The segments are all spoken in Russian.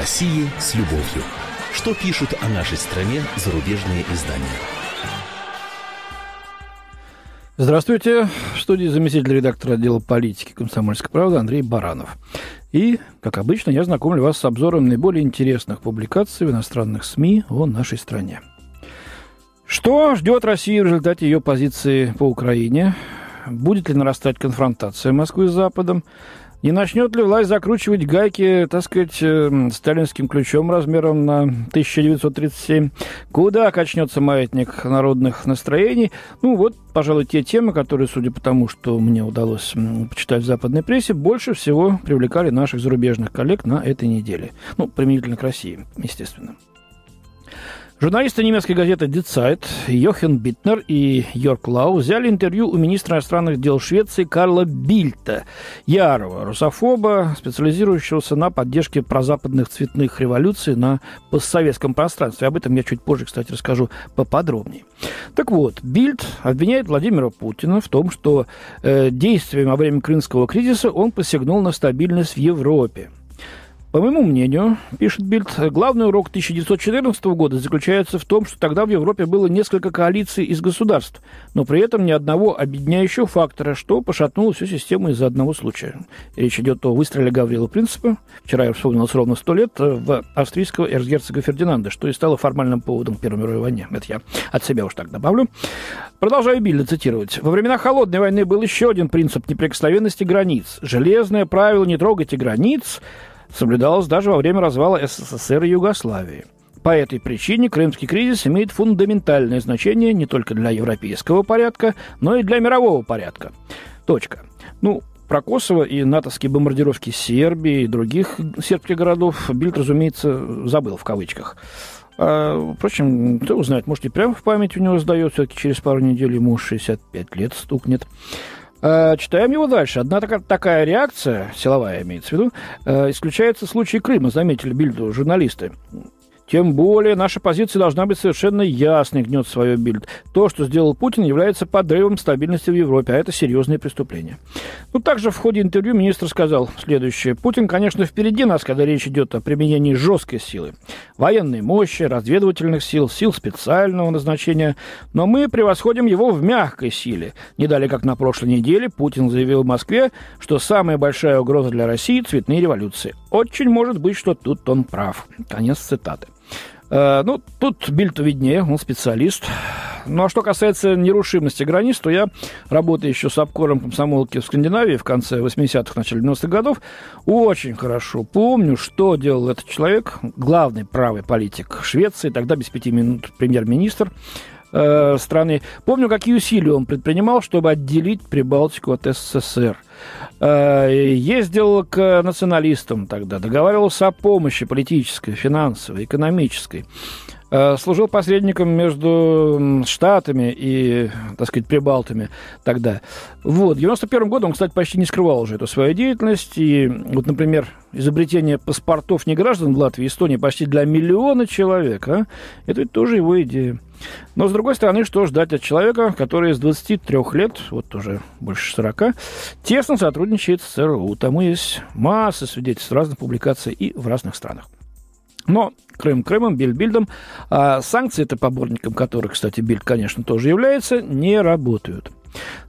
России с любовью. Что пишут о нашей стране зарубежные издания? Здравствуйте. В студии заместитель редактора отдела политики «Комсомольской правды» Андрей Баранов. И, как обычно, я знакомлю вас с обзором наиболее интересных публикаций в иностранных СМИ о нашей стране. Что ждет Россию в результате ее позиции по Украине? Будет ли нарастать конфронтация Москвы с Западом? Не начнет ли власть закручивать гайки, так сказать, э, сталинским ключом размером на 1937? Куда качнется маятник народных настроений? Ну, вот, пожалуй, те темы, которые, судя по тому, что мне удалось почитать в западной прессе, больше всего привлекали наших зарубежных коллег на этой неделе. Ну, применительно к России, естественно. Журналисты немецкой газеты Die Zeit Йохен Битнер и Йорк Лау взяли интервью у министра иностранных дел Швеции Карла Бильта, ярого русофоба, специализирующегося на поддержке прозападных цветных революций на постсоветском пространстве. Об этом я чуть позже, кстати, расскажу поподробнее. Так вот, Бильд обвиняет Владимира Путина в том, что э, действиями во время крымского кризиса он посягнул на стабильность в Европе. По моему мнению, пишет Бильд, главный урок 1914 года заключается в том, что тогда в Европе было несколько коалиций из государств, но при этом ни одного объединяющего фактора, что пошатнуло всю систему из-за одного случая. Речь идет о выстреле Гаврила Принципа, вчера я вспомнил ровно сто лет, в австрийского эрцгерцога Фердинанда, что и стало формальным поводом Первой мировой войны. Это я от себя уж так добавлю. Продолжаю Бильда цитировать. «Во времена Холодной войны был еще один принцип неприкосновенности границ. Железное правило «не трогайте границ» соблюдалось даже во время развала СССР и Югославии. По этой причине крымский кризис имеет фундаментальное значение не только для европейского порядка, но и для мирового порядка. Точка. Ну, про Косово и натовские бомбардировки Сербии и других сербских городов Бильд, разумеется, забыл в кавычках. А, впрочем, кто узнает, может, и прямо в память у него сдает, все-таки через пару недель ему 65 лет стукнет. Э, читаем его дальше. Одна такая, реакция, силовая имеется в виду, э, исключается в случае Крыма, заметили Бильду журналисты. Тем более наша позиция должна быть совершенно ясной, гнет свое Бильд. То, что сделал Путин, является подрывом стабильности в Европе, а это серьезное преступление. Ну, также в ходе интервью министр сказал следующее. Путин, конечно, впереди нас, когда речь идет о применении жесткой силы. Военной мощи, разведывательных сил, сил специального назначения. Но мы превосходим его в мягкой силе. Не далее, как на прошлой неделе, Путин заявил в Москве, что самая большая угроза для России – цветные революции. Очень может быть, что тут он прав. Конец цитаты. Э, ну, тут Бильту виднее, он специалист. Ну, а что касается нерушимости границ, то я, работая еще с обкором комсомолки в Скандинавии в конце 80-х, начале 90-х годов, очень хорошо помню, что делал этот человек, главный правый политик Швеции, тогда без пяти минут премьер-министр, э, страны. Помню, какие усилия он предпринимал, чтобы отделить Прибалтику от СССР. Э, ездил к националистам тогда, договаривался о помощи политической, финансовой, экономической. Э, служил посредником между Штатами и, так сказать, Прибалтами тогда. Вот. В 91 году он, кстати, почти не скрывал уже эту свою деятельность. И вот, например, изобретение паспортов не граждан в Латвии и Эстонии почти для миллиона человек, а? это ведь тоже его идея. Но, с другой стороны, что ждать от человека, который с 23 лет, вот уже больше 40, тесно сотрудничает с ЦРУ. Тому есть масса свидетельств разных публикаций и в разных странах. Но Крым Крымом, Бильд Бильдом, а санкции, это поборником которых, кстати, Бильд, конечно, тоже является, не работают.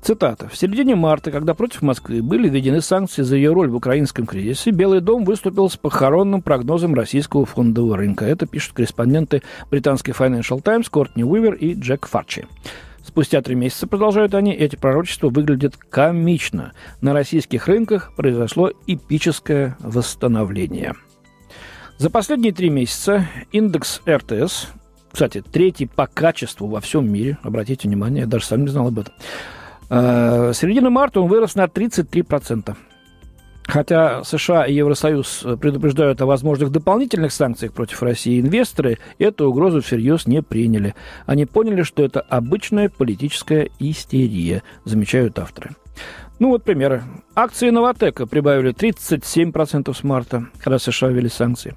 Цитата. «В середине марта, когда против Москвы были введены санкции за ее роль в украинском кризисе, Белый дом выступил с похоронным прогнозом российского фондового рынка». Это пишут корреспонденты британской Financial Times Кортни Уивер и Джек Фарчи. Спустя три месяца, продолжают они, эти пророчества выглядят комично. На российских рынках произошло эпическое восстановление. За последние три месяца индекс РТС, кстати, третий по качеству во всем мире, обратите внимание, я даже сам не знал об этом, э, середины марта он вырос на 33%. Хотя США и Евросоюз предупреждают о возможных дополнительных санкциях против России, инвесторы эту угрозу всерьез не приняли. Они поняли, что это обычная политическая истерия, замечают авторы. Ну вот примеры. Акции Новотека прибавили 37% с марта, когда США ввели санкции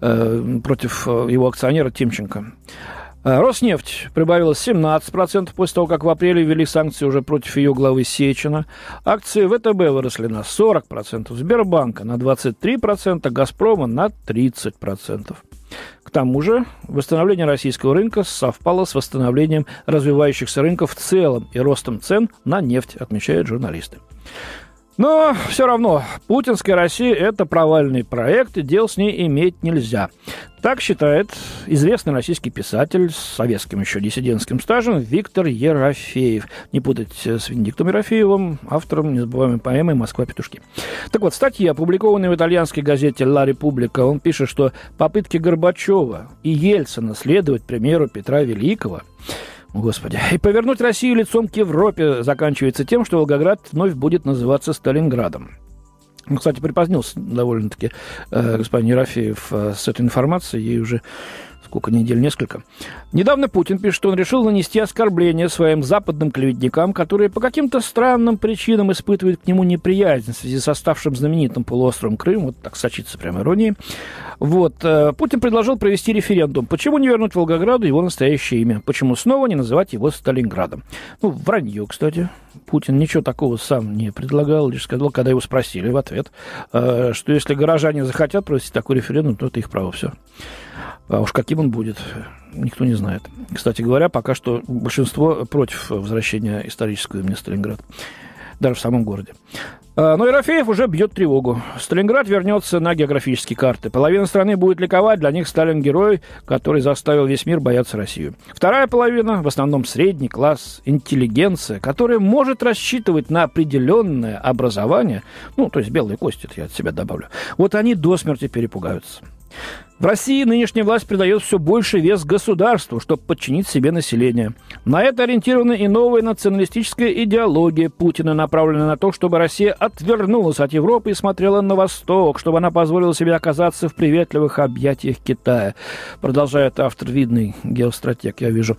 э, против э, его акционера Тимченко. А, Роснефть прибавилась 17% после того, как в апреле ввели санкции уже против ее главы Сечина. Акции ВТБ выросли на 40%, Сбербанка на 23%, Газпрома на 30%. К тому же восстановление российского рынка совпало с восстановлением развивающихся рынков в целом и ростом цен на нефть, отмечают журналисты. Но все равно, путинская Россия – это провальный проект, и дел с ней иметь нельзя. Так считает известный российский писатель с советским еще диссидентским стажем Виктор Ерофеев. Не путать с Венедиктом Ерофеевым, автором незабываемой поэмы «Москва-петушки». Так вот, в статье, опубликованной в итальянской газете «Ла Република», он пишет, что попытки Горбачева и Ельцина следовать примеру Петра Великого – Господи. И повернуть Россию лицом к Европе заканчивается тем, что Волгоград вновь будет называться Сталинградом. Ну, кстати, припозднился довольно-таки э, господин Ерофеев э, с этой информацией. Ей уже сколько недель, несколько. Недавно Путин пишет, что он решил нанести оскорбление своим западным клеветникам, которые по каким-то странным причинам испытывают к нему неприязнь в связи со ставшим знаменитым полуостровом Крым. Вот так сочится прямо иронией. Вот. Э, Путин предложил провести референдум. Почему не вернуть Волгограду его настоящее имя? Почему снова не называть его Сталинградом? Ну, вранье, кстати. Путин ничего такого сам не предлагал, лишь сказал, когда его спросили в ответ, э, что если горожане захотят провести такой референдум, то это их право все. А уж каким он будет, никто не знает. Кстати говоря, пока что большинство против возвращения исторического имени Сталинград, даже в самом городе. А, но Ерофеев уже бьет тревогу. Сталинград вернется на географические карты. Половина страны будет ликовать, для них Сталин герой, который заставил весь мир бояться Россию. Вторая половина, в основном средний класс, интеллигенция, которая может рассчитывать на определенное образование, ну, то есть белые кости, это я от себя добавлю, вот они до смерти перепугаются. В России нынешняя власть придает все больше вес государству, чтобы подчинить себе население. На это ориентирована и новая националистическая идеология Путина, направленная на то, чтобы Россия отвернулась от Европы и смотрела на восток, чтобы она позволила себе оказаться в приветливых объятиях Китая. Продолжает автор видный геостратег, я вижу.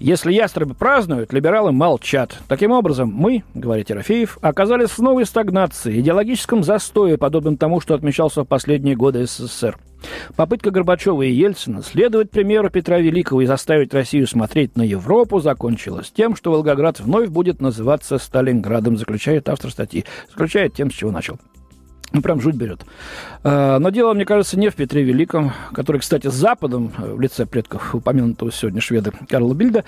Если ястребы празднуют, либералы молчат. Таким образом, мы, говорит Ерофеев, оказались в новой стагнации, идеологическом застое, подобном тому, что отмечался в последние годы СССР. Попытка Горбачева и Ельцина следовать примеру Петра Великого и заставить Россию смотреть на Европу закончилась тем, что Волгоград вновь будет называться Сталинградом, заключает автор статьи. Заключает тем, с чего начал. Ну, прям жуть берет. А, но дело, мне кажется, не в Петре Великом, который, кстати, с Западом, э, в лице предков упомянутого сегодня шведа Карла Бильда,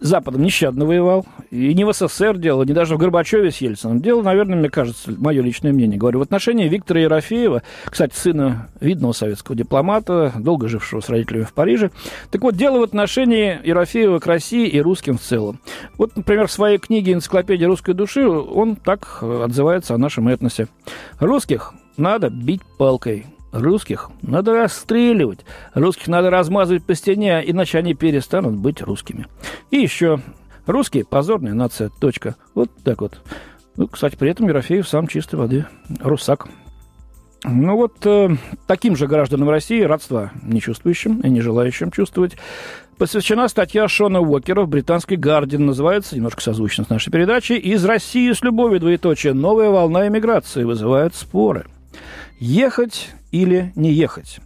Западом нещадно воевал. И не в СССР дело, не даже в Горбачеве с Ельцином. Дело, наверное, мне кажется, мое личное мнение, говорю, в отношении Виктора Ерофеева, кстати, сына видного советского дипломата, долго жившего с родителями в Париже. Так вот, дело в отношении Ерофеева к России и русским в целом. Вот, например, в своей книге «Энциклопедия русской души» он так э, отзывается о нашем этносе. Русских надо бить палкой. Русских надо расстреливать. Русских надо размазывать по стене, иначе они перестанут быть русскими. И еще. Русские – позорная нация. Точка. Вот так вот. Ну, кстати, при этом Ерофеев сам чистой воды. Русак. Ну вот э, таким же гражданам России, родства не чувствующим и не желающим чувствовать, посвящена статья Шона Уокера в британской «Гардиан». Называется, немножко созвучно с нашей передачей, «Из России с любовью, двоеточие. Новая волна эмиграции вызывает споры». Ехать или не ехать?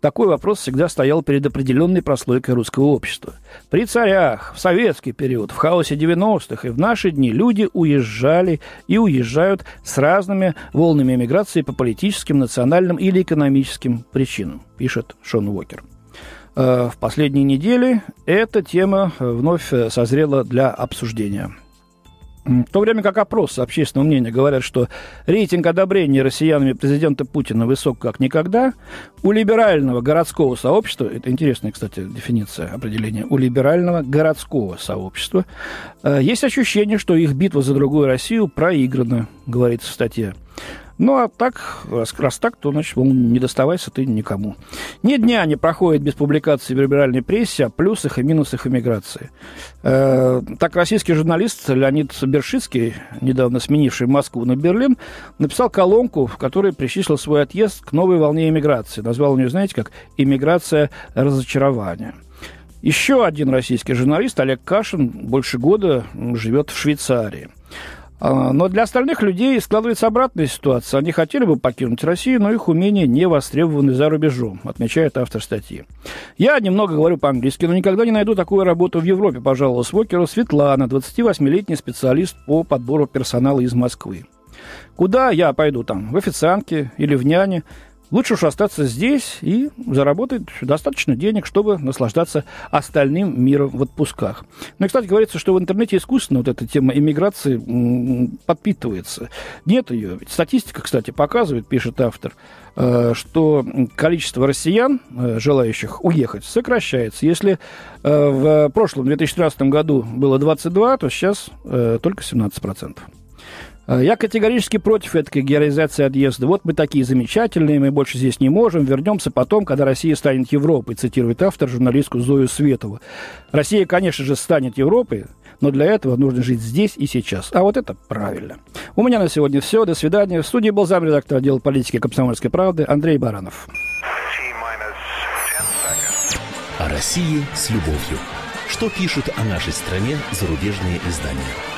Такой вопрос всегда стоял перед определенной прослойкой русского общества. При царях, в советский период, в хаосе 90-х и в наши дни люди уезжали и уезжают с разными волнами эмиграции по политическим, национальным или экономическим причинам, пишет Шон Уокер. Э, в последние недели эта тема вновь созрела для обсуждения – в то время как опрос общественного мнения говорят, что рейтинг одобрения россиянами президента Путина высок как никогда, у либерального городского сообщества, это интересная, кстати, дефиниция определения, у либерального городского сообщества э, есть ощущение, что их битва за другую Россию проиграна, говорится в статье. Ну, а так, раз, раз так, то, значит, мол, не доставайся ты никому. Ни дня не проходит без публикации в либеральной прессе о плюсах и минусах иммиграции. Э, так, российский журналист Леонид Бершицкий, недавно сменивший Москву на Берлин, написал колонку, в которой причислил свой отъезд к новой волне иммиграции. Назвал ее, знаете, как «Иммиграция разочарования». Еще один российский журналист, Олег Кашин, больше года живет в Швейцарии. А, но для остальных людей складывается обратная ситуация. Они хотели бы покинуть Россию, но их умения не востребованы за рубежом, отмечает автор статьи. Я немного говорю по-английски, но никогда не найду такую работу в Европе, пожаловалась Вокеру Светлана, 28-летний специалист по подбору персонала из Москвы. Куда я пойду там? В официантке или в няне? Лучше уж остаться здесь и заработать достаточно денег, чтобы наслаждаться остальным миром в отпусках. Ну и, кстати, говорится, что в интернете искусственно вот эта тема иммиграции подпитывается. Нет ее. Статистика, кстати, показывает, пишет автор, э, что количество россиян, э, желающих уехать, сокращается. Если э, в прошлом 2013 году было 22, то сейчас только 17%. Э, я категорически против этой героизации отъезда. Вот мы такие замечательные, мы больше здесь не можем, вернемся потом, когда Россия станет Европой, цитирует автор, журналистку Зою Светову. Россия, конечно же, станет Европой, но для этого нужно жить здесь и сейчас. А вот это правильно. У меня на сегодня все. До свидания. В студии был замредактор отдела политики комсомольской правды Андрей Баранов. О России с любовью. Что пишут о нашей стране зарубежные издания?